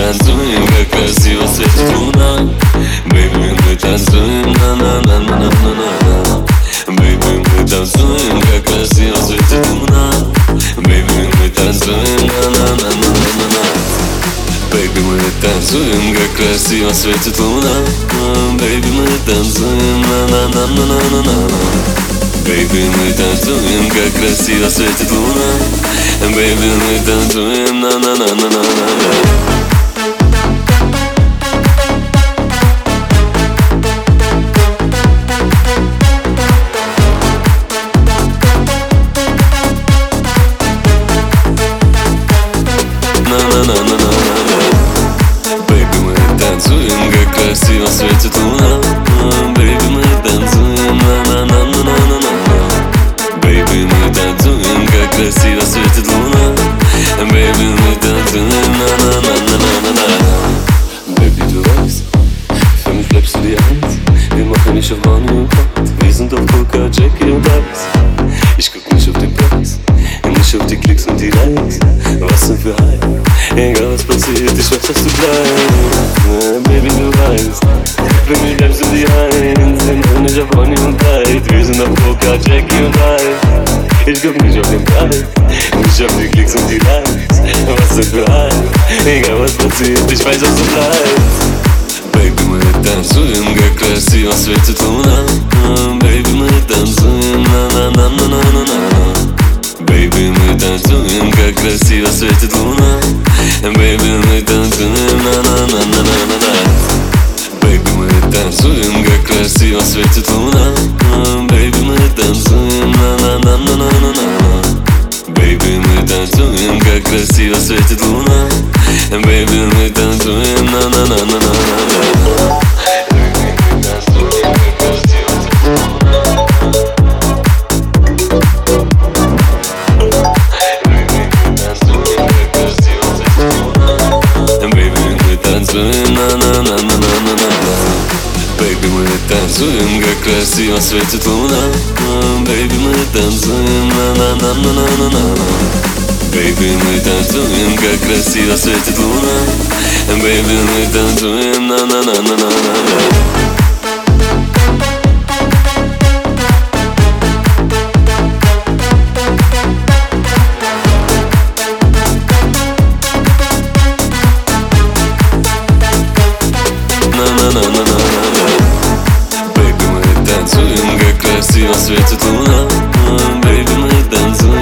танцуем, как красиво светит луна Бэйби, мы танцуем, на-на-на-на-на-на-на Бэйби, мы танцуем, как красиво светит луна Бэйби, мы танцуем, на-на-на-на-на-на Бэйби, мы танцуем, как красиво светит луна Бэйби, мы танцуем, на-на-на-на-на-на Бэйби, мы танцуем, как красиво светит луна Бэйби, мы танцуем, на-на-на-на-на-на Бэйби, мы танцуем, как красиво светит луна Бэйби, мы танцуем, на-на-на-на-на-на Бэйби, мы танцуем, как красиво светит луна Бэйби, мы tanzuем, na-na-na-na-na-na Baby, du weißt, für mich bleibst du die Eins Wir machen nicht auf Money und Gott Wir sind auf Coca, Jackie und Eis Ich guck nicht auf den Preis Nicht auf die Klicks und die Likes Was denn für Hype Egal was passiert, ich weiß, dass du bleibst Baby, du weißt Für mich bleibst du die Eins Wir machen nicht auf Money und Geld Wir sind auf Coca, Jackie und Eis Ich guck nicht auf den Preis Nicht auf die Klicks und die Likes Was denn für Hype Egal was passiert, ich weiß, dass du bleibst Baby, мы танцуем, как красиво светит луна Baby, мы танцуем, на-на-на-на-на-на Baby, мы танцуем, как красиво светит луна красиво светит луна Baby, мы танцуем, на-на-на-на-на-на танцуем, на-на-на-на-на-на Бэйби, мы танцуем, как красиво светит луна Бэйби, мы танцуем, на-на-на-на-на-на Бэйби, мы танцуем, как красиво светит луна Бэйби, мы танцуем, на-на-на-на-на-на Бэйби, мы танцуем, как красиво светит луна Бэйби, мы танцуем,